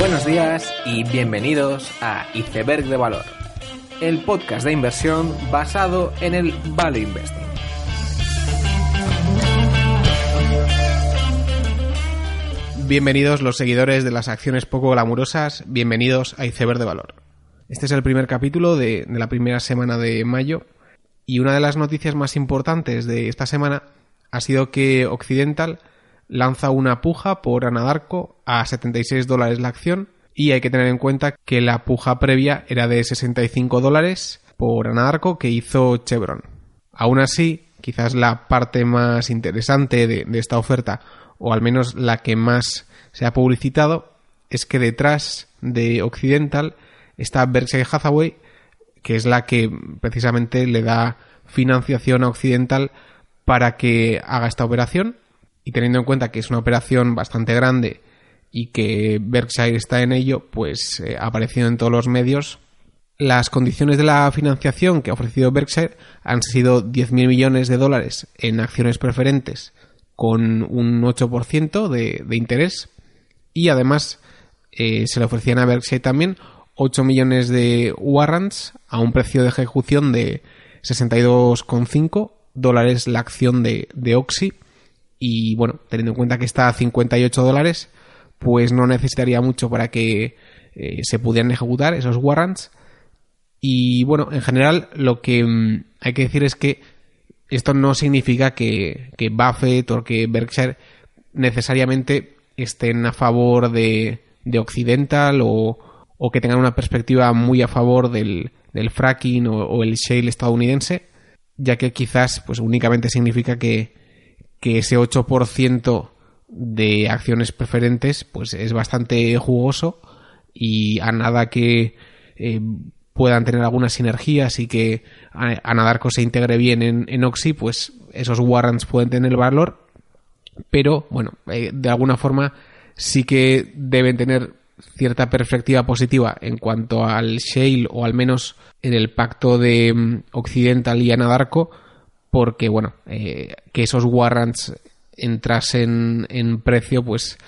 Buenos días y bienvenidos a Iceberg de Valor, el podcast de inversión basado en el Value Investing. Bienvenidos los seguidores de las acciones poco glamurosas, bienvenidos a Iceberg de Valor. Este es el primer capítulo de, de la primera semana de mayo y una de las noticias más importantes de esta semana ha sido que Occidental lanza una puja por Anadarko a 76 dólares la acción y hay que tener en cuenta que la puja previa era de 65 dólares por Anadarko que hizo Chevron. Aún así, quizás la parte más interesante de, de esta oferta, o al menos la que más se ha publicitado, es que detrás de Occidental está Berkshire Hathaway, que es la que precisamente le da financiación a Occidental para que haga esta operación. Y teniendo en cuenta que es una operación bastante grande y que Berkshire está en ello, pues eh, ha en todos los medios. Las condiciones de la financiación que ha ofrecido Berkshire han sido 10.000 millones de dólares en acciones preferentes con un 8% de, de, interés y además eh, se le ofrecían a Berkshire también 8 millones de warrants a un precio de ejecución de 62,5 dólares la acción de, de Oxy y bueno, teniendo en cuenta que está a 58 dólares, pues no necesitaría mucho para que eh, se pudieran ejecutar esos warrants. Y bueno, en general lo que mmm, hay que decir es que esto no significa que, que Buffett o que Berkshire necesariamente estén a favor de, de Occidental o, o, que tengan una perspectiva muy a favor del, del fracking o, o, el shale estadounidense, ya que quizás pues únicamente significa que, que ese 8% de acciones preferentes pues es bastante jugoso y a nada que eh, puedan tener algunas sinergias y que Anadarko se integre bien en, en, Oxy, pues esos warrants pueden tener valor, pero bueno, eh, de alguna forma sí que deben tener cierta perspectiva positiva en cuanto al Shale o al menos en el pacto de um, Occidental y Anadarko, porque bueno, eh, que esos warrants entrasen en precio, pues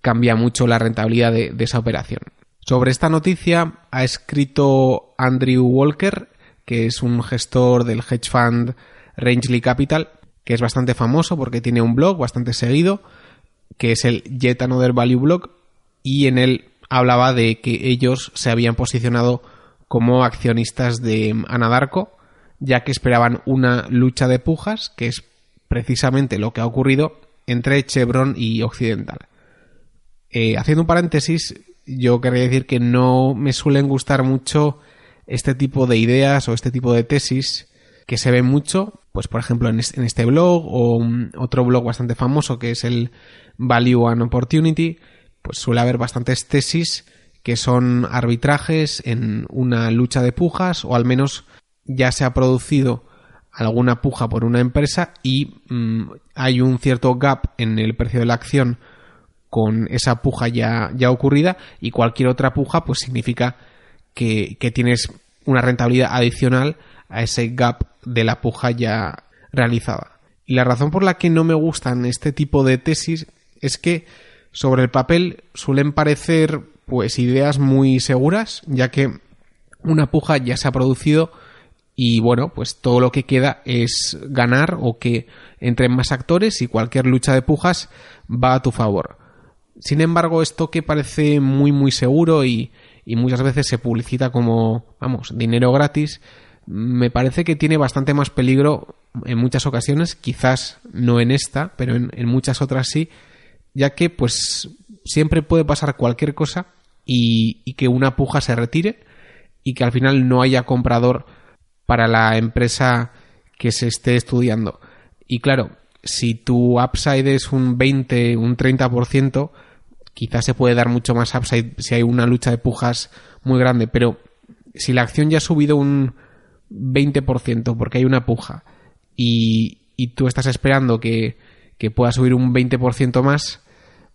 cambia mucho la rentabilidad de, de, esa operación. Sobre esta noticia ha escrito Andrew Walker, que es un gestor del hedge fund Rangeley Capital, que es bastante famoso porque tiene un blog bastante seguido, que es el Yet Another Value Blog, y en él hablaba de que ellos se habían posicionado como accionistas de Anadarko, ya que esperaban una lucha de pujas, que es precisamente lo que ha ocurrido entre Chevron y Occidental. Eh, haciendo un paréntesis, yo querría decir que no me suelen gustar mucho este tipo de ideas o este tipo de tesis que se ven mucho, pues por ejemplo en este blog o otro blog bastante famoso que es el Value and Opportunity, pues suele haber bastantes tesis que son arbitrajes en una lucha de pujas o al menos ya se ha producido alguna puja por una empresa y mmm, hay un cierto gap en el precio de la acción con esa puja ya, ya ocurrida y cualquier otra puja pues significa que, que, tienes una rentabilidad adicional a ese gap de la puja ya realizada. Y la razón por la que no me gustan este tipo de tesis es que sobre el papel suelen parecer pues ideas muy seguras ya que una puja ya se ha producido y bueno, pues todo lo que queda es ganar o que entren más actores y cualquier lucha de pujas va a tu favor. Sin embargo, esto que parece muy muy seguro y, y muchas veces se publicita como, vamos, dinero gratis, me parece que tiene bastante más peligro en muchas ocasiones, quizás no en esta, pero en, en muchas otras sí, ya que pues siempre puede pasar cualquier cosa y, y que una puja se retire y que al final no haya comprador para la empresa que se esté estudiando. Y claro, si tu upside es un 20, un 30%, quizás se puede dar mucho más upside si hay una lucha de pujas muy grande, pero si la acción ya ha subido un 20% porque hay una puja y, y tú estás esperando que, que pueda subir un 20% más,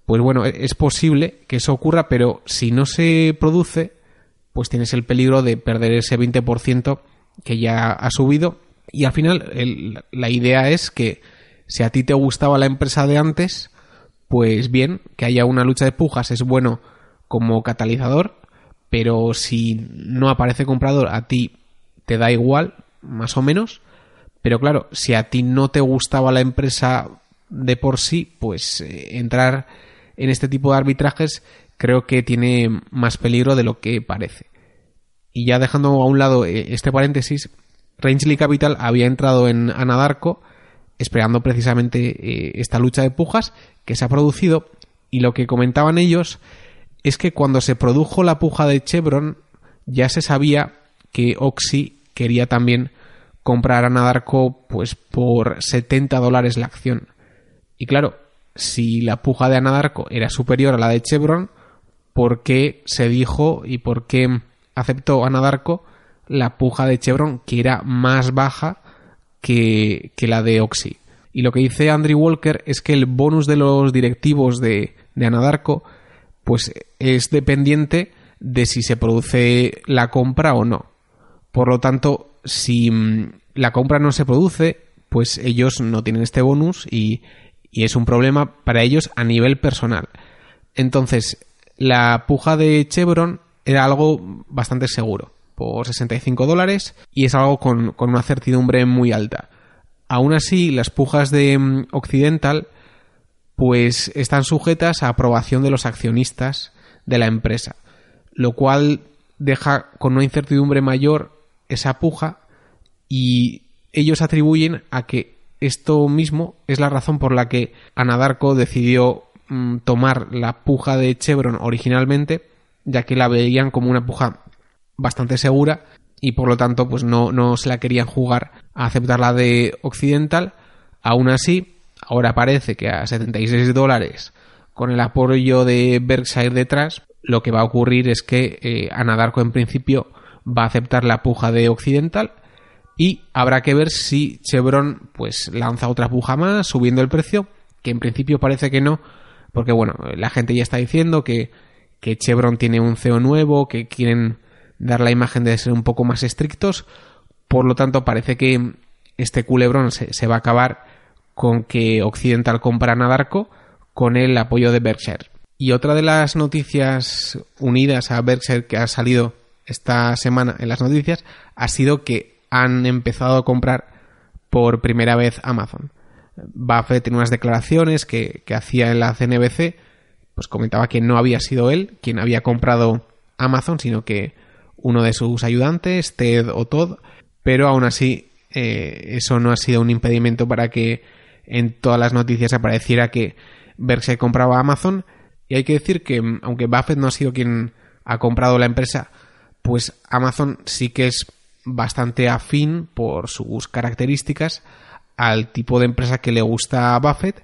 pues bueno, e-, es posible que eso ocurra, pero si no se produce, pues tienes el peligro de perder ese 20% que ya ha subido. Y al final el, la idea es que si a ti te gustaba la empresa de antes, pues bien, que haya una lucha de pujas es bueno como catalizador, pero si no aparece comprador a ti te da igual, más o menos. Pero claro, si a ti no te gustaba la empresa de por sí, pues eh, entrar en este tipo de arbitrajes creo que tiene más peligro de lo que parece. Y ya dejando a un lado eh, este paréntesis, Rangeley Capital había entrado en Anadarko esperando precisamente eh, esta lucha de pujas que se ha producido y lo que comentaban ellos es que cuando se produjo la puja de Chevron ya se sabía que Oxy quería también comprar Anadarko pues por 70 dólares la acción. Y claro, si la puja de Anadarko era superior a la de Chevron, ¿por qué se dijo y por qué aceptó Anadarko la puja de Chevron que era más baja que, la de Oxy? Y lo que dice Andrew Walker es que el bonus de los directivos de, de Anadarko pues es dependiente de si se produce la compra o no. Por lo tanto, si mm, la compra no se produce, pues ellos no tienen este bonus y y es un problema para ellos a nivel personal. Entonces, la puja de Chevron era algo bastante seguro, por 65 dólares, y es algo con, una certidumbre muy alta. Aún así, las pujas de mm, Occidental pues están sujetas a aprobación de los accionistas de la empresa, lo cual deja con una incertidumbre mayor esa puja y ellos atribuyen a que esto mismo es la razón por la que Anadarko decidió mm, tomar la puja de Chevron originalmente, ya que la veían como una puja bastante segura y por lo tanto pues no, no se la querían jugar a aceptar la de Occidental. Aún así, ahora parece que a 76 dólares con el apoyo de Berkshire detrás, lo que va a ocurrir es que eh, Anadarko en principio va a aceptar la puja de Occidental y habrá que ver si Chevron pues lanza otra puja más subiendo el precio, que en principio parece que no, porque bueno, la gente ya está diciendo que, que Chevron tiene un CEO nuevo, que quieren dar la imagen de ser un poco más estrictos, por lo tanto parece que este culebrón se, se va a acabar con que Occidental compra Nadarco con el apoyo de Berkshire. Y otra de las noticias unidas a Berkshire que ha salido esta semana en las noticias ha sido que han empezado a comprar por primera vez Amazon. Buffett en unas declaraciones que, hacía en la CNBC, pues comentaba que no había sido él quien había comprado Amazon, sino que uno de sus ayudantes, Ted o Todd, pero aún así eh, eso no ha sido un impedimento para que en todas las noticias apareciera que Berkshire compraba Amazon. Y hay que decir que, aunque Buffett no ha sido quien ha comprado la empresa, pues Amazon sí que es bastante afín por sus características al tipo de empresa que le gusta a Buffett.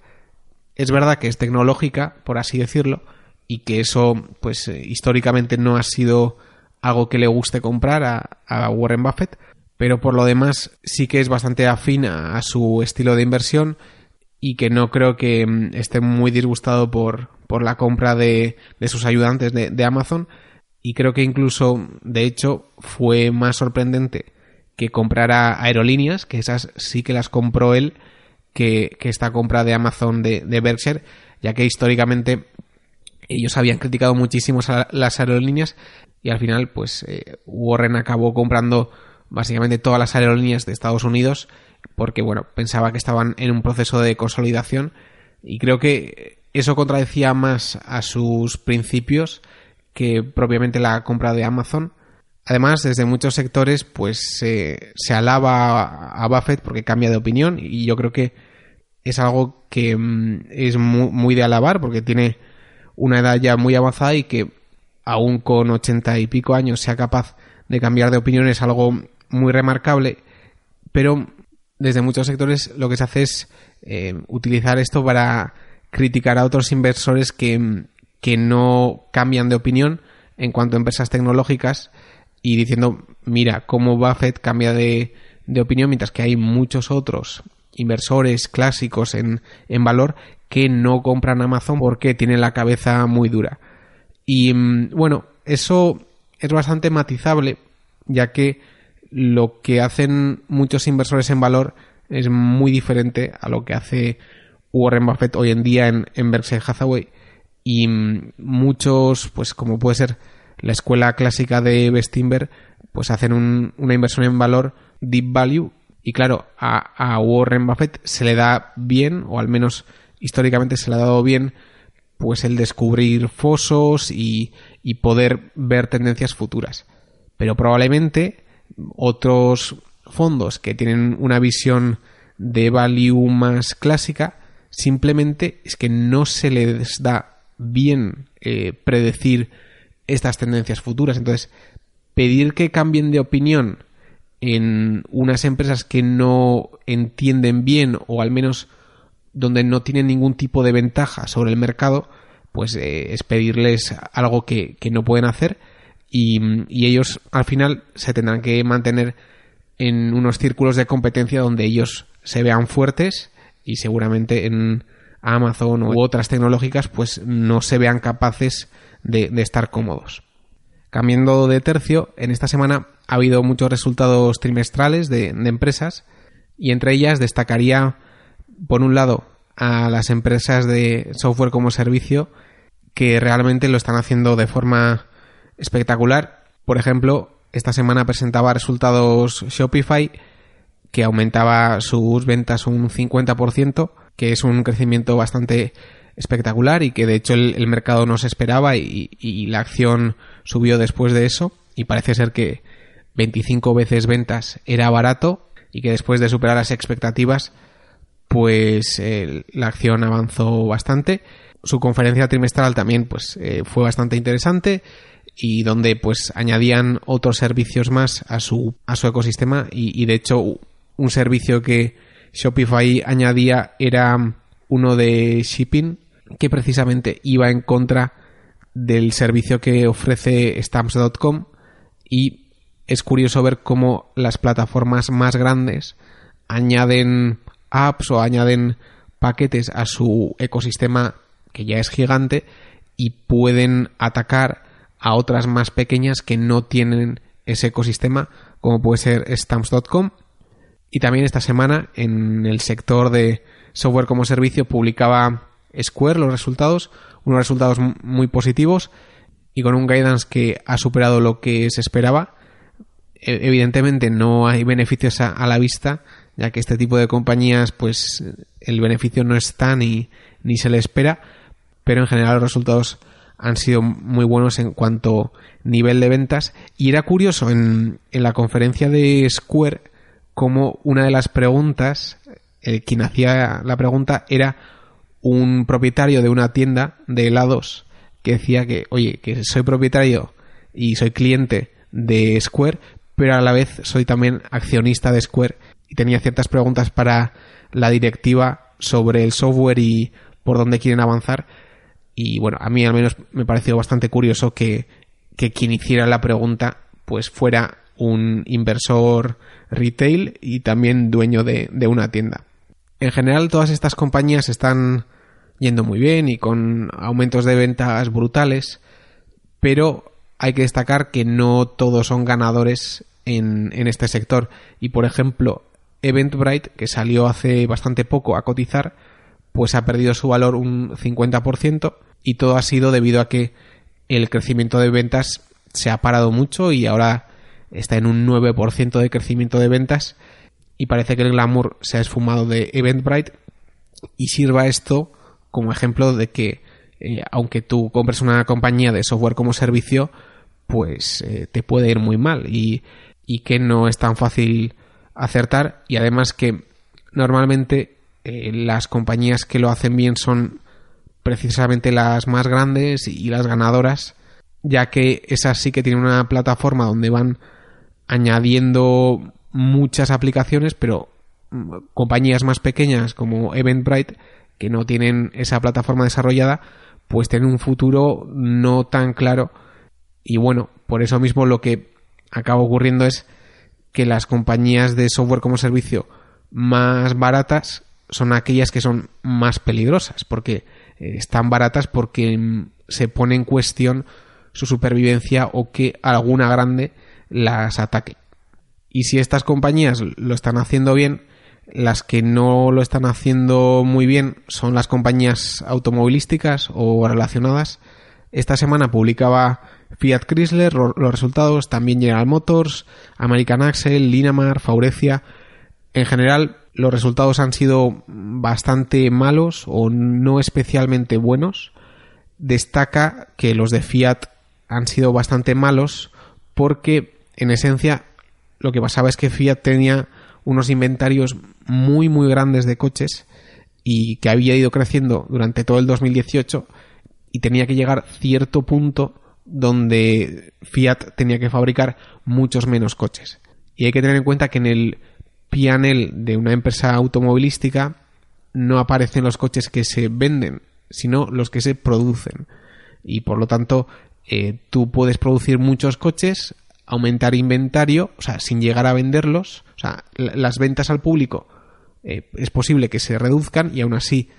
Es verdad que es tecnológica, por así decirlo, y que eso, pues eh, históricamente no ha sido algo que le guste comprar a, Warren Buffett, pero por lo demás sí que es bastante afín a, su estilo de inversión y que no creo que mm, esté muy disgustado por, por la compra de, de sus ayudantes de Amazon. Y creo que incluso, de hecho, fue más sorprendente que comprara aerolíneas, que esas sí que las compró él, que, esta compra de Amazon de, de, Berkshire, ya que históricamente ellos habían criticado muchísimo a las aerolíneas y al final pues eh, Warren acabó comprando básicamente todas las aerolíneas de Estados Unidos porque bueno, pensaba que estaban en un proceso de consolidación y creo que eso contradecía más a sus principios que propiamente la compra de Amazon. Además, desde muchos sectores, pues se alaba a Buffett porque cambia de opinión y yo creo que es algo que mm, es muy, de alabar porque tiene una edad ya muy avanzada y que aún con ochenta y pico años sea capaz de cambiar de opinión es algo muy remarcable, pero desde muchos sectores lo que se hace es eh, utilizar esto para criticar a otros inversores que mm, que no cambian de opinión en cuanto a empresas tecnológicas y diciendo, mira, cómo Buffett cambia de, opinión mientras que hay muchos otros inversores clásicos en, en valor que no compran Amazon porque tienen la cabeza muy dura. Y mm, bueno, eso es bastante matizable, ya que lo que hacen muchos inversores en valor es muy diferente a lo que hace Warren Buffett hoy en día en, en Berkshire Hathaway y muchos, pues como puede ser la escuela clásica de Bestinberg, pues hacen una inversión en valor deep value y claro, a, Warren Buffett se le da bien, o al menos históricamente se le ha dado bien, pues el descubrir fosos y, y poder ver tendencias futuras. Pero probablemente otros fondos que tienen una visión de value más clásica, simplemente es que no se les da bien eh, predecir estas tendencias futuras. Entonces, pedir que cambien de opinión en unas empresas que no entienden bien o al menos donde no tienen ningún tipo de ventaja sobre el mercado, pues eh, es pedirles algo que, no pueden hacer y, y, ellos al final se tendrán que mantener en unos círculos de competencia donde ellos se vean fuertes y seguramente en Amazon u otras tecnológicas pues no se vean capaces de, estar cómodos. Cambiando de tercio, en esta semana ha habido muchos resultados trimestrales de, empresas y entre ellas destacaría, por un lado, a las empresas de software como servicio que realmente lo están haciendo de forma espectacular. Por ejemplo, esta semana presentaba resultados Shopify que aumentaba sus ventas un 50%, que es un crecimiento bastante espectacular y que de hecho el, mercado no se esperaba y, la acción subió después de eso y parece ser que 25 veces ventas era barato y que después de superar las expectativas pues la acción avanzó bastante. Su conferencia trimestral también pues eh, fue bastante interesante y donde pues añadían otros servicios más a su a su ecosistema y, y de hecho un servicio que Shopify añadía era uno de shipping que precisamente iba en contra del servicio que ofrece stamps.com y es curioso ver cómo las plataformas más grandes añaden apps o añaden paquetes a su ecosistema que ya es gigante y pueden atacar a otras más pequeñas que no tienen ese ecosistema como puede ser stamps.com y también esta semana en el sector de software como servicio publicaba Square los resultados, unos resultados muy positivos y con un guidance que ha superado lo que se esperaba. E, evidentemente no hay beneficios a, la vista, ya que este tipo de compañías, pues el beneficio no está ni, ni se le espera, pero en general los resultados han sido muy buenos en cuanto nivel de ventas. Y era curioso en, en la conferencia de Square como una de las preguntas, eh, quien hacía la pregunta era un propietario de una tienda de helados que decía que, oye, que soy propietario y soy cliente de Square, pero a la vez soy también accionista de Square y tenía ciertas preguntas para la directiva sobre el software y por dónde quieren avanzar. Y bueno, a mí al menos me pareció bastante curioso que, que quien hiciera la pregunta pues fuera un inversor retail y también dueño de, de una tienda. En general todas estas compañías están yendo muy bien y con aumentos de ventas brutales, pero hay que destacar que no todos son ganadores en, este sector. Y por ejemplo, Eventbrite, que salió hace bastante poco a cotizar, pues ha perdido su valor un 50% y todo ha sido debido a que el crecimiento de ventas se ha parado mucho y ahora está en un 9% de crecimiento de ventas y parece que el glamour se ha esfumado de Eventbrite y sirva esto como ejemplo de que eh, aunque tú compres una compañía de software como servicio, pues eh, te puede ir muy mal y, que no es tan fácil acertar. Y además que normalmente eh, las compañías que lo hacen bien son precisamente las más grandes y las ganadoras ya que esas sí que tienen una plataforma donde van añadiendo muchas aplicaciones pero mm, compañías más pequeñas como Eventbrite que no tienen esa plataforma desarrollada, pues tienen un futuro no tan claro. Y bueno, por eso mismo lo que acaba ocurriendo es que las compañías de software como servicio más baratas son aquellas que son más peligrosas, porque eh, están baratas porque mm, se pone en cuestión su supervivencia o que alguna grande las ataque. Y si estas compañías lo están haciendo bien, Las que no lo están haciendo muy bien son las compañías automovilísticas o relacionadas. Esta semana publicaba Fiat Chrysler los resultados, también General Motors, American Axle, Linamar, Faurecia. En general, los resultados han sido bastante malos o no especialmente buenos. Destaca que los de Fiat han sido bastante malos porque, en esencia, lo que pasaba es que Fiat tenía unos inventarios muy muy grandes de coches y que había ido creciendo durante todo el 2018 y tenía que llegar cierto punto donde Fiat tenía que fabricar muchos menos coches. Y hay que tener en cuenta que en el PNL de una empresa automovilística no aparecen los coches que se venden, sino los que se producen. Y por lo tanto, eh, tú puedes producir muchos coches, aumentar inventario, o sea, sin llegar a venderlos. O sea, las ventas al público eh, es posible que se reduzcan y aún así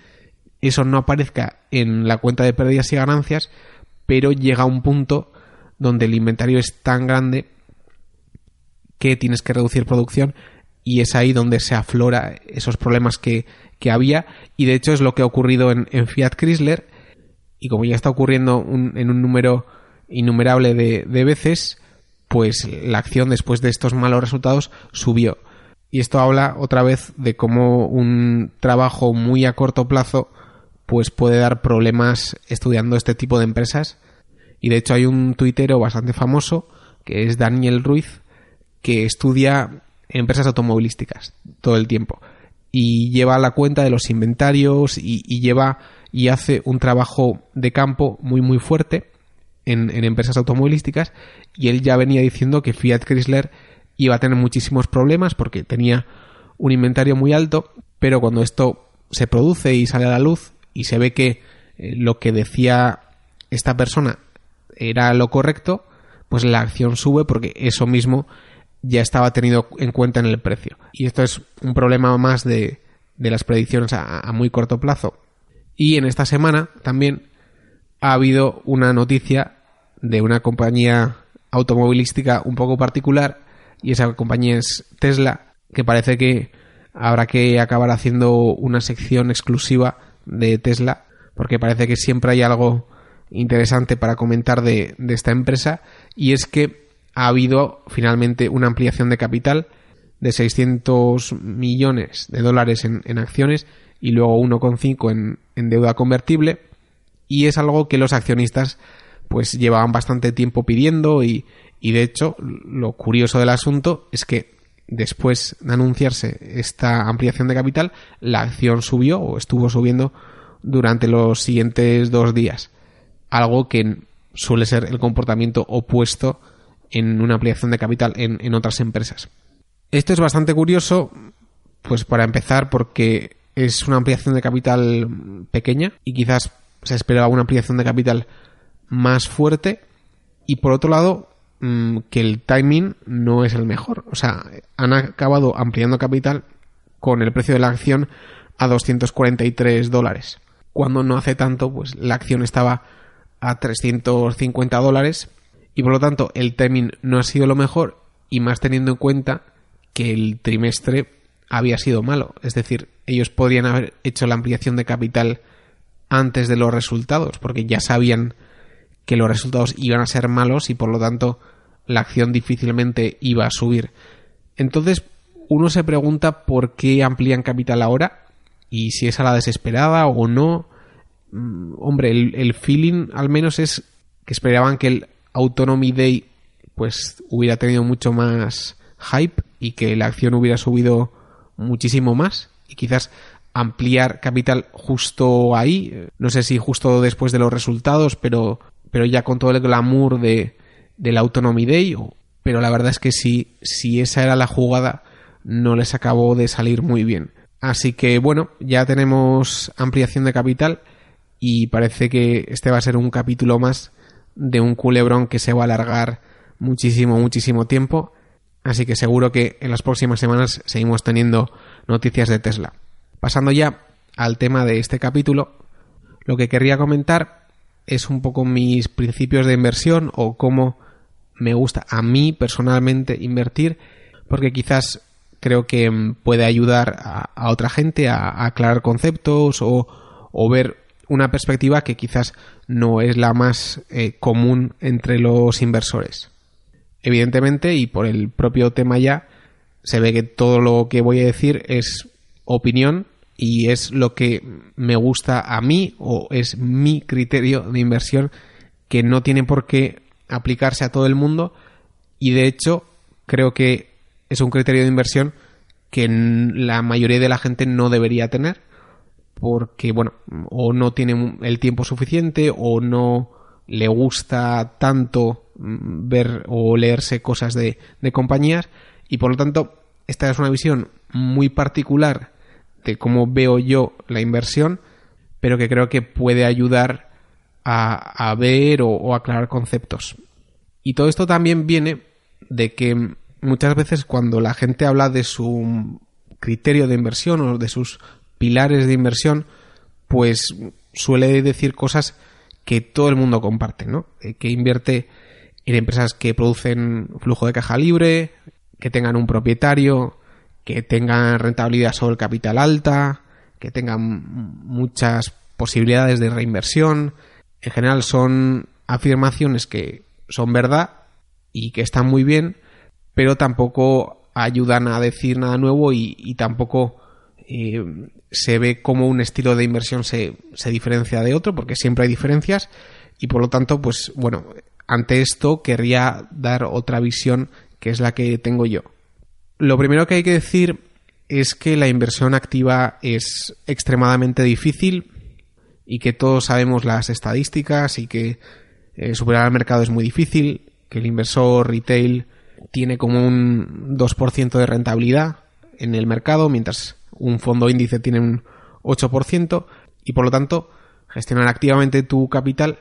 eso no aparezca en la cuenta de pérdidas y ganancias, pero llega a un punto donde el inventario es tan grande que tienes que reducir producción y es ahí donde se aflora esos problemas que, había y de hecho es lo que ha ocurrido en, Fiat Chrysler y como ya está ocurriendo en un número innumerable de, de veces pues la acción después de estos malos resultados subió. Y esto habla otra vez de cómo un trabajo muy a corto plazo pues puede dar problemas estudiando este tipo de empresas. Y de hecho hay un tuitero bastante famoso que es Daniel Ruiz que estudia empresas automovilísticas todo el tiempo. Y lleva la cuenta de los inventarios y, lleva y hace un trabajo de campo muy muy fuerte en, en, empresas automovilísticas y él ya venía diciendo que Fiat Chrysler iba a tener muchísimos problemas porque tenía un inventario muy alto pero cuando esto se produce y sale a la luz y se ve que eh, lo que decía esta persona era lo correcto pues la acción sube porque eso mismo ya estaba tenido en cuenta en el precio. Y esto es un problema más de, de las predicciones a, muy corto plazo. Y en esta semana también ha habido una noticia de una compañía automovilística un poco particular y esa compañía es Tesla, que parece que habrá que acabar haciendo una sección exclusiva de Tesla, porque parece que siempre hay algo interesante para comentar de, esta empresa, y es que ha habido finalmente una ampliación de capital de 600 millones de dólares en, acciones y luego 1,5 en, en deuda convertible y es algo que los accionistas pues llevaban bastante tiempo pidiendo y, y de hecho lo curioso del asunto es que después de anunciarse esta ampliación de capital la acción subió o estuvo subiendo durante los siguientes dos días algo que suele ser el comportamiento opuesto en una ampliación de capital en, otras empresas. Esto es bastante curioso, pues para empezar, porque es una ampliación de capital pequeña y quizás se esperaba una ampliación de capital más fuerte. Y por otro lado, mm, que el timing no es el mejor. O sea, han acabado ampliando capital con el precio de la acción a 243 dólares. Cuando no hace tanto, pues la acción estaba a 350 dólares y por lo tanto el timing no ha sido lo mejor y más teniendo en cuenta que el trimestre había sido malo. Es decir, ellos podrían haber hecho la ampliación de capital antes de los resultados porque ya sabían que los resultados iban a ser malos y por lo tanto la acción difícilmente iba a subir. Entonces uno se pregunta por qué amplían capital ahora y si es a la desesperada o no. Mm, hombre, el, el feeling al menos es que esperaban que el Autonomy Day pues hubiera tenido mucho más hype y que la acción hubiera subido muchísimo más y quizás ampliar capital justo ahí, no sé si justo después de los resultados, pero, pero ya con todo el glamour de, del Autonomy Day, pero la verdad es que si, si esa era la jugada no les acabó de salir muy bien. Así que bueno, ya tenemos ampliación de capital y parece que este va a ser un capítulo más de un culebrón que se va a alargar muchísimo, muchísimo tiempo. Así que seguro que en las próximas semanas seguimos teniendo noticias de Tesla. Pasando ya al tema de este capítulo, lo que querría comentar es un poco mis principios de inversión o cómo me gusta a mí personalmente invertir, porque quizás creo que mm, puede ayudar a, otra gente a, aclarar conceptos o, ver una perspectiva que quizás no es la más eh, común entre los inversores. Evidentemente, y por el propio tema ya, se ve que todo lo que voy a decir es opinión y es lo que me gusta a mí o es mi criterio de inversión que no tiene por qué aplicarse a todo el mundo y de hecho creo que es un criterio de inversión que la mayoría de la gente no debería tener porque bueno o no tiene el tiempo suficiente o no le gusta tanto mm, ver o leerse cosas de, de compañías y por lo tanto esta es una visión muy particular cómo veo yo la inversión pero que creo que puede ayudar a, a ver o, o aclarar conceptos y todo esto también viene de que muchas veces cuando la gente habla de su criterio de inversión o de sus pilares de inversión, pues suele decir cosas que todo el mundo comparte, ¿no? Eh, que invierte en empresas que producen flujo de caja libre, que tengan un propietario, que tengan rentabilidad sobre el capital alta, que tengan muchas posibilidades de reinversión. En general son afirmaciones que son verdad y que están muy bien, pero tampoco ayudan a decir nada nuevo y, tampoco eh, se ve como un estilo de inversión se, se diferencia de otro, porque siempre hay diferencias y por lo tanto, pues bueno, ante esto querría dar otra visión que es la que tengo yo. Lo primero que hay que decir es que la inversión activa es extremadamente difícil y que todos sabemos las estadísticas y que eh, superar al mercado es muy difícil, que el inversor retail tiene como un 2% de rentabilidad en el mercado, mientras un fondo índice tiene un 8%, y por lo tanto, gestionar activamente tu capital,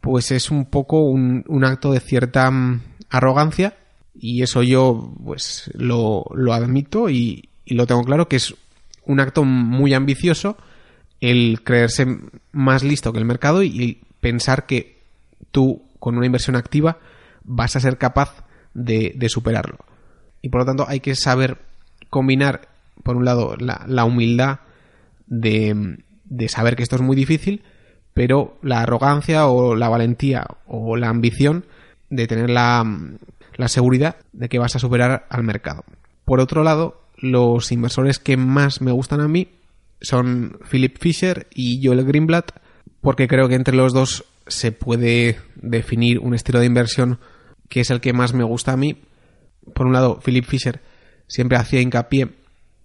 pues es un poco un, acto de cierta mm, arrogancia, y eso yo pues lo, admito y, y lo tengo claro que es un acto muy ambicioso el creerse más listo que el mercado y pensar que tú con una inversión activa vas a ser capaz de, superarlo. Y por lo tanto hay que saber combinar, por un lado, la, humildad de, de, saber que esto es muy difícil, pero la arrogancia o la valentía o la ambición de tener la, la seguridad de que vas a superar al mercado. Por otro lado, los inversores que más me gustan a mí son Philip Fisher y Joel Greenblatt, porque creo que entre los dos se puede definir un estilo de inversión que es el que más me gusta a mí. Por un lado, Philip Fisher siempre hacía hincapié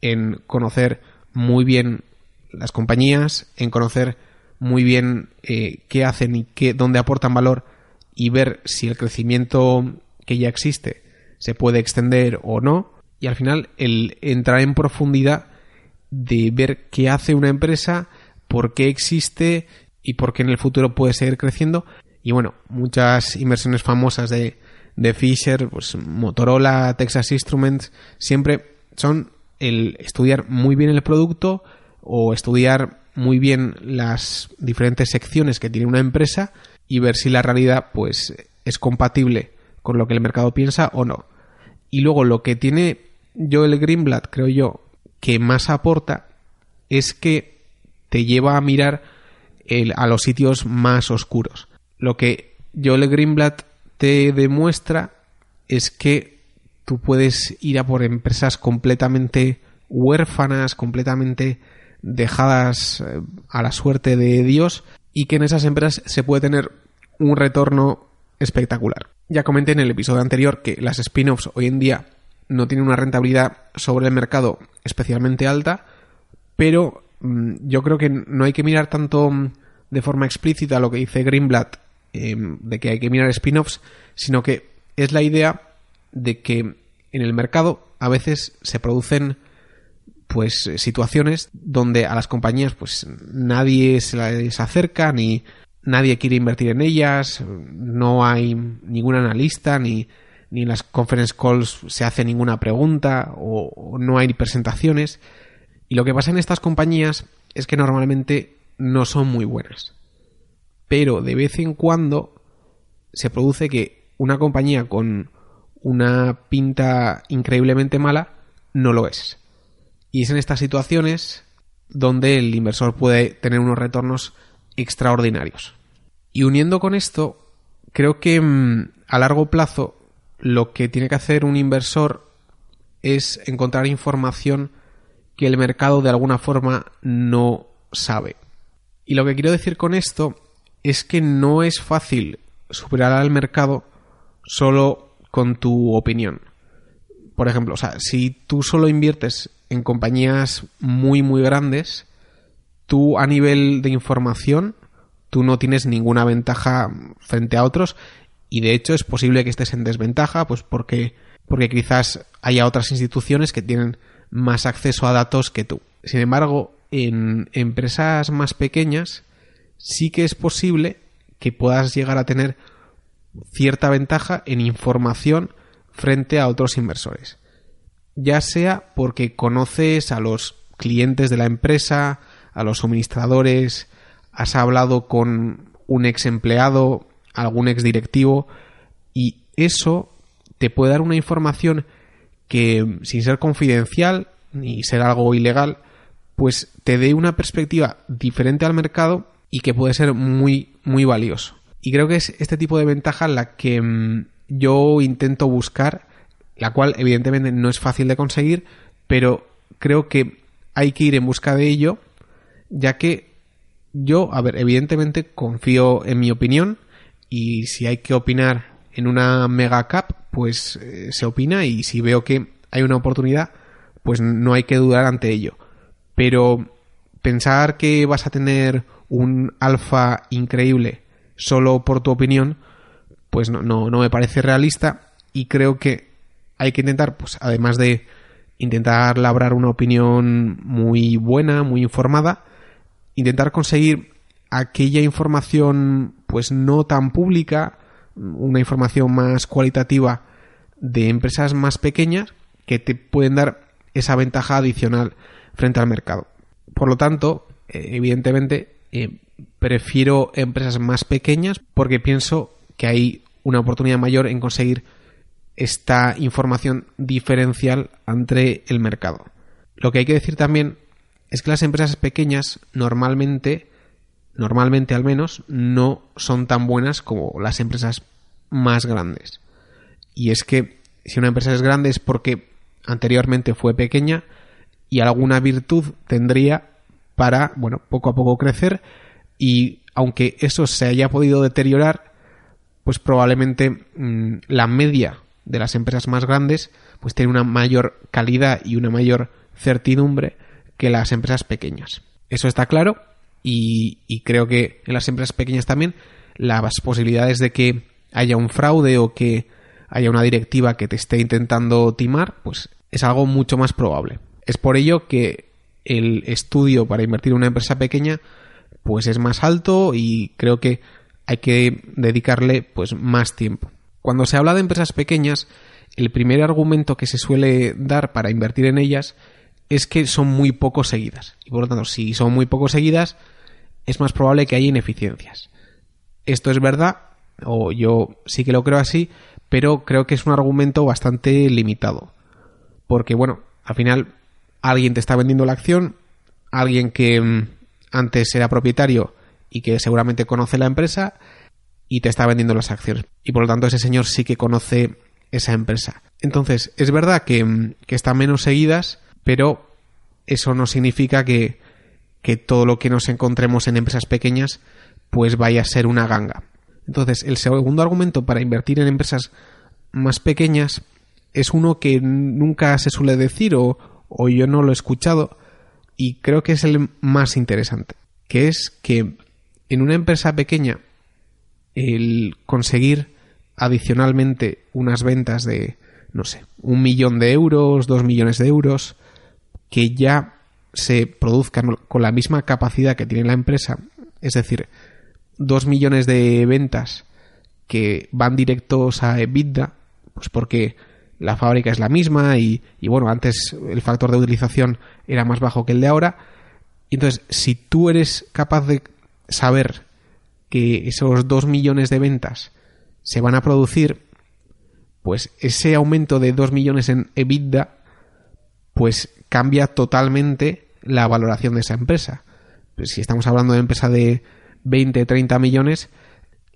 en conocer muy bien las compañías, en conocer muy bien eh, qué hacen y qué, dónde aportan valor y ver si el crecimiento que ya existe se puede extender o no. Y al final, el entrar en profundidad de ver qué hace una empresa, por qué existe y por qué en el futuro puede seguir creciendo. Y bueno, muchas inversiones famosas de, de Fisher, pues Motorola, Texas Instruments, siempre son el estudiar muy bien el producto o estudiar muy bien las diferentes secciones que tiene una empresa y ver si la realidad pues es compatible con lo que el mercado piensa o no. Y luego lo que tiene Joel Greenblatt, creo yo, que más aporta es que te lleva a mirar el, a los sitios más oscuros. Lo que Joel Greenblatt te demuestra es que tú puedes ir a por empresas completamente huérfanas, completamente dejadas eh, a la suerte de Dios y que en esas empresas se puede tener un retorno espectacular. Ya comenté en el episodio anterior que las spin-offs hoy en día no tienen una rentabilidad sobre el mercado especialmente alta, pero mm, yo creo que no hay que mirar tanto mm, de forma explícita lo que dice Greenblatt Em, de que hay que mirar spin-offs, sino que es la idea de que en el mercado a veces se producen pues situaciones donde a las compañías pues nadie se les acerca ni nadie quiere invertir en ellas, no hay ningún analista ni, ni en las conference calls se hace ninguna pregunta o no hay presentaciones. Y lo que pasa en estas compañías es que normalmente no son muy buenas pero de vez en cuando se produce que una compañía con una pinta increíblemente mala no lo es. Y es en estas situaciones donde el inversor puede tener unos retornos extraordinarios. Y uniendo con esto, creo que mm, a largo plazo lo que tiene que hacer un inversor es encontrar información que el mercado de alguna forma no sabe. Y lo que quiero decir con esto es que no es fácil superar al mercado solo con tu opinión. Por ejemplo, si tú solo inviertes en compañías muy muy grandes, tú a nivel de información, tú no tienes ninguna ventaja frente a otros y de hecho es posible que estés en desventaja, pues porque, porque quizás haya otras instituciones que tienen más acceso a datos que tú. Sin embargo, en empresas más pequeñas sí que es posible que puedas llegar a tener cierta ventaja en información frente a otros inversores. Ya sea porque conoces a los clientes de la empresa, a los suministradores, has hablado con un ex empleado, algún ex directivo, y eso te puede dar una información que, sin ser confidencial ni ser algo ilegal, pues te dé una perspectiva diferente al mercado y que puede ser muy, muy valioso. Y creo que es este tipo de ventaja la que mm, yo intento buscar, la cual evidentemente no es fácil de conseguir, pero creo que hay que ir en busca de ello, ya que yo, a ver, evidentemente confío en mi opinión y si hay que opinar en una mega cap, pues eh, se opina y si veo que hay una oportunidad, pues no hay que dudar ante ello. Pero pensar que vas a tener un alfa increíble solo por tu opinión, pues no, no, no me parece realista y creo que hay que intentar, pues además de intentar labrar una opinión muy buena, muy informada, intentar conseguir aquella información pues no tan pública, una información más cualitativa de empresas más pequeñas que te pueden dar esa ventaja adicional frente al mercado. Por lo tanto, eh, evidentemente, eh, prefiero empresas más pequeñas porque pienso que hay una oportunidad mayor en conseguir esta información diferencial entre el mercado. Lo que hay que decir también es que las empresas pequeñas normalmente, normalmente al menos, no son tan buenas como las empresas más grandes. Y es que si una empresa es grande es porque anteriormente fue pequeña y alguna virtud tendría para, bueno, poco a poco crecer y aunque eso se haya podido deteriorar, pues probablemente mm, la media de las empresas más grandes pues tiene una mayor calidad y una mayor certidumbre que las empresas pequeñas. Eso está claro y, creo que en las empresas pequeñas también las posibilidades de que haya un fraude o que haya una directiva que te esté intentando timar, pues es algo mucho más probable. Es por ello que el estudio para invertir en una empresa pequeña pues es más alto y creo que hay que dedicarle pues más tiempo. Cuando se habla de empresas pequeñas, el primer argumento que se suele dar para invertir en ellas es que son muy poco seguidas. Y por lo tanto, si son muy poco seguidas, es más probable que haya ineficiencias. Esto es verdad, o yo sí que lo creo así, pero creo que es un argumento bastante limitado. Porque, bueno, al final alguien te está vendiendo la acción, alguien que mm, antes era propietario y que seguramente conoce la empresa y te está vendiendo las acciones. Y por lo tanto ese señor sí que conoce esa empresa. Entonces, es verdad que, mm, que están menos seguidas, pero eso no significa que, que todo lo que nos encontremos en empresas pequeñas pues vaya a ser una ganga. Entonces, el segundo argumento para invertir en empresas más pequeñas es uno que nunca se suele decir o, o yo no lo he escuchado y creo que es el más interesante, que es que en una empresa pequeña el conseguir adicionalmente unas ventas de, no sé, un millón de euros, dos millones de euros, que ya se produzcan con la misma capacidad que tiene la empresa, es decir, dos millones de ventas que van directos a EBITDA, pues porque la fábrica es la misma y, bueno, antes el factor de utilización era más bajo que el de ahora. Entonces, si tú eres capaz de saber que esos 2 millones de ventas se van a producir, pues ese aumento de 2 millones en EBITDA pues cambia totalmente la valoración de esa empresa. Si estamos hablando de una empresa de 20, 30 millones,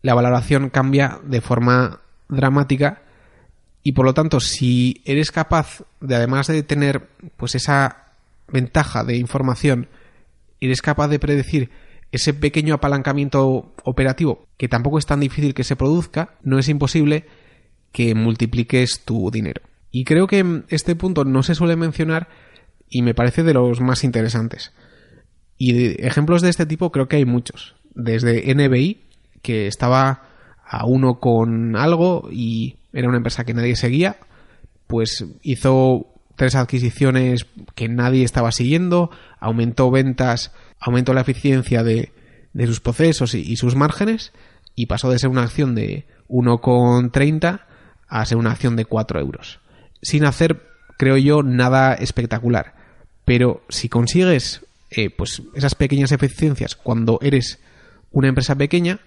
la valoración cambia de forma dramática y por lo tanto si eres capaz de además de tener pues esa ventaja de información eres capaz de predecir ese pequeño apalancamiento operativo que tampoco es tan difícil que se produzca no es imposible que multipliques tu dinero y creo que este punto no se suele mencionar y me parece de los más interesantes y de ejemplos de este tipo creo que hay muchos desde NBI que estaba a uno con algo y era una empresa que nadie seguía, pues hizo tres adquisiciones que nadie estaba siguiendo, aumentó ventas, aumentó la eficiencia de, de sus procesos y, sus márgenes y pasó de ser una acción de 1,30 a ser una acción de 4 euros. Sin hacer, creo yo, nada espectacular. Pero si consigues eh, pues esas pequeñas eficiencias cuando eres una empresa pequeña,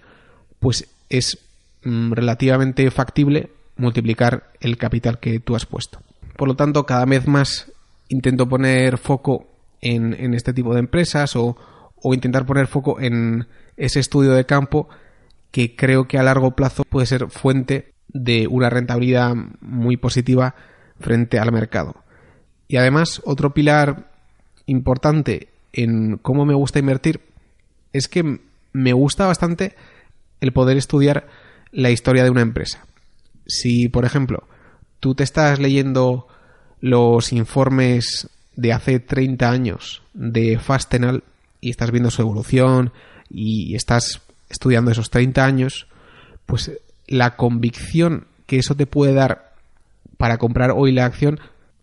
pues es mm, relativamente factible multiplicar el capital que tú has puesto. Por lo tanto, cada vez más intento poner foco en, este tipo de empresas o, o, intentar poner foco en ese estudio de campo que creo que a largo plazo puede ser fuente de una rentabilidad muy positiva frente al mercado. Y además, otro pilar importante en cómo me gusta invertir es que me gusta bastante el poder estudiar la historia de una empresa. Si, por ejemplo, tú te estás leyendo los informes de hace 30 años de Fastenal y estás viendo su evolución y estás estudiando esos 30 años, pues la convicción que eso te puede dar para comprar hoy la acción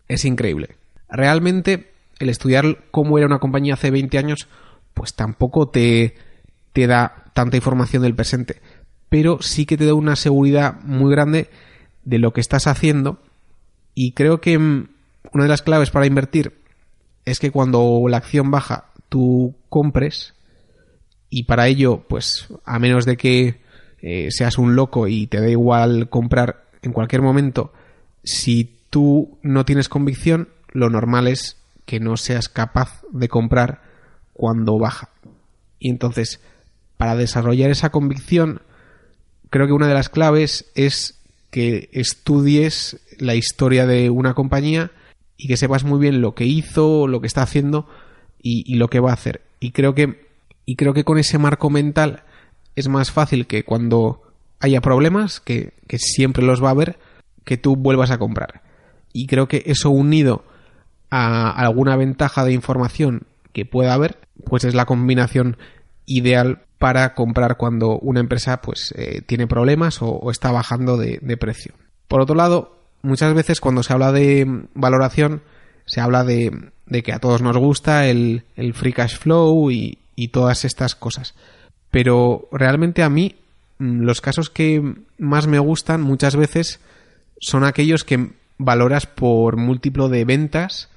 es increíble. Realmente el estudiar cómo era una compañía hace 20 años, pues tampoco te, te da tanta información del presente, pero sí que te da una seguridad muy grande de lo que estás haciendo y creo que mm, una de las claves para invertir es que cuando la acción baja tú compres y para ello pues a menos de que eh, seas un loco y te da igual comprar en cualquier momento si tú no tienes convicción lo normal es que no seas capaz de comprar cuando baja y entonces para desarrollar esa convicción, creo que una de las claves es que estudies la historia de una compañía y que sepas muy bien lo que hizo, lo que está haciendo y, lo que va a hacer. Y creo que y creo que con ese marco mental es más fácil que cuando haya problemas, que, que siempre los va a haber, que tú vuelvas a comprar. Y creo que eso unido a alguna ventaja de información que pueda haber, pues es la combinación ideal para comprar cuando una empresa pues eh, tiene problemas o, está bajando de, precio. Por otro lado, muchas veces cuando se habla de valoración se habla de, que a todos nos gusta el, free cash flow y, y todas estas cosas. Pero realmente a mí mm, los casos que más me gustan muchas veces son aquellos que valoras por múltiplo de ventas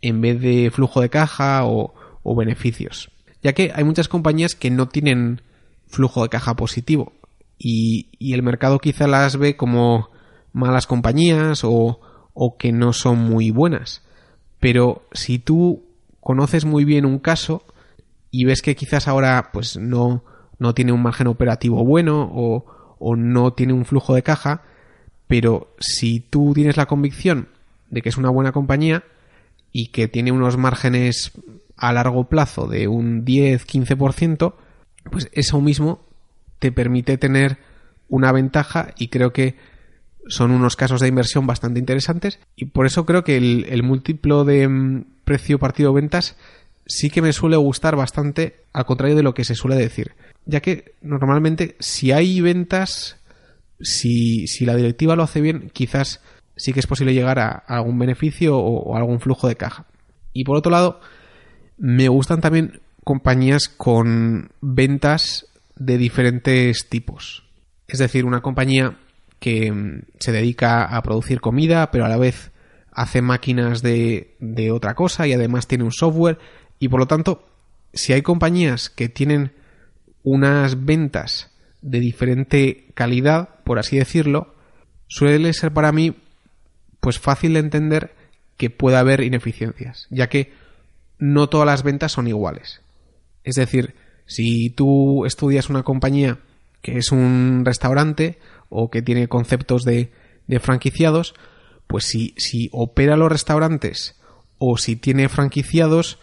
en vez de flujo de caja o beneficios ya que hay muchas compañías que no tienen flujo de caja positivo y, el mercado quizá las ve como malas compañías o, o que no son muy buenas. Pero si tú conoces muy bien un caso y ves que quizás ahora pues no, no tiene un margen operativo bueno o, o no tiene un flujo de caja, pero si tú tienes la convicción de que es una buena compañía y que tiene unos márgenes a largo plazo de un 10-15%, pues eso mismo te permite tener una ventaja y creo que son unos casos de inversión bastante interesantes. Y por eso creo que el, múltiplo de mm, precio partido ventas sí que me suele gustar bastante al contrario de lo que se suele decir. Ya que normalmente si hay ventas si, si la directiva lo hace bien quizás sí que es posible llegar a, algún beneficio o, algún flujo de caja y por otro lado me gustan también compañías con ventas de diferentes tipos. Es decir, una compañía que mm, se dedica a producir comida, pero a la vez hace máquinas de, de otra cosa y además tiene un software. Y por lo tanto, si hay compañías que tienen unas ventas de diferente calidad, por así decirlo, suele ser para mí pues fácil de entender que pueda haber ineficiencias, ya que no todas las ventas son iguales. Es decir, si tú estudias una compañía que es un restaurante o que tiene conceptos de, de franquiciados, pues si, si opera los restaurantes o si tiene franquiciados,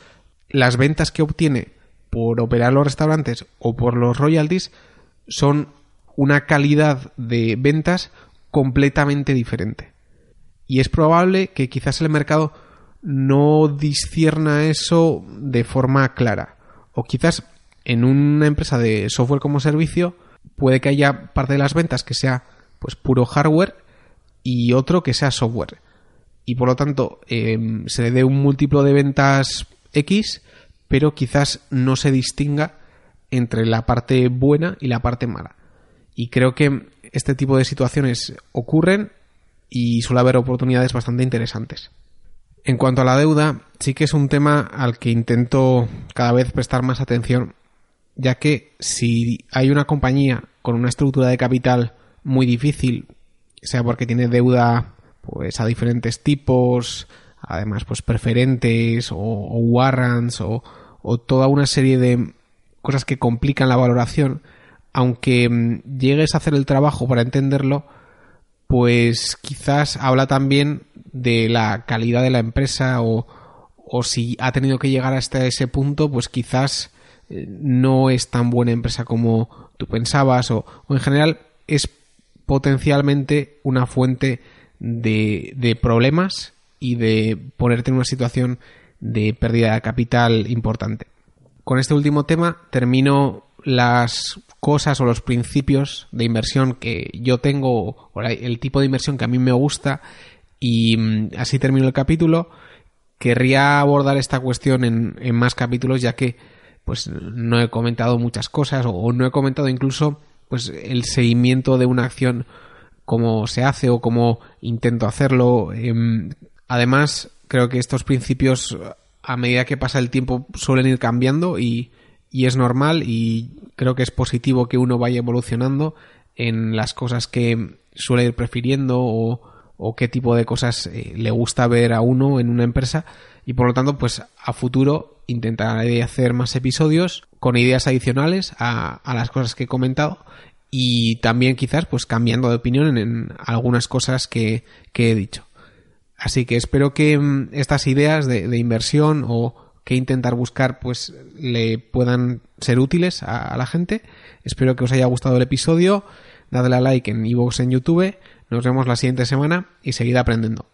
las ventas que obtiene por operar los restaurantes o por los royalties son una calidad de ventas completamente diferente. Y es probable que quizás el mercado no discierna eso de forma clara. O quizás en una empresa de software como servicio puede que haya parte de las ventas que sea pues puro hardware y otro que sea software. Y por lo tanto em, se le dé un múltiplo de ventas X, pero quizás no se distinga entre la parte buena y la parte mala. Y creo que este tipo de situaciones ocurren y suele haber oportunidades bastante interesantes. En cuanto a la deuda, sí que es un tema al que intento cada vez prestar más atención, ya que si hay una compañía con una estructura de capital muy difícil, sea porque tiene deuda pues a diferentes tipos, además pues preferentes o, warrants o, o toda una serie de cosas que complican la valoración, aunque mm, llegues a hacer el trabajo para entenderlo, pues quizás habla también de la calidad de la empresa o, o si ha tenido que llegar hasta ese punto, pues quizás eh, no es tan buena empresa como tú pensabas o, o en general es potencialmente una fuente de, de, problemas y de ponerte en una situación de pérdida de capital importante. Con este último tema termino las cosas o los principios de inversión que yo tengo o el tipo de inversión que a mí me gusta y mm, así termino el capítulo. Querría abordar esta cuestión en, más capítulos ya que pues no he comentado muchas cosas o, no he comentado incluso pues el seguimiento de una acción cómo se hace o cómo intento hacerlo. Em, además, creo que estos principios a medida que pasa el tiempo suelen ir cambiando y, y es normal y creo que es positivo que uno vaya evolucionando en las cosas que suele ir prefiriendo o, o qué tipo de cosas eh, le gusta ver a uno en una empresa y por lo tanto pues a futuro intentaré hacer más episodios con ideas adicionales a, a las cosas que he comentado y también quizás pues cambiando de opinión en, algunas cosas que, que, he dicho. Así que espero que mm, estas ideas de, de inversión o que intentar buscar pues le puedan ser útiles a, la gente. Espero que os haya gustado el episodio. Dadle a like en iVoox en YouTube. Nos vemos la siguiente semana y seguid aprendiendo.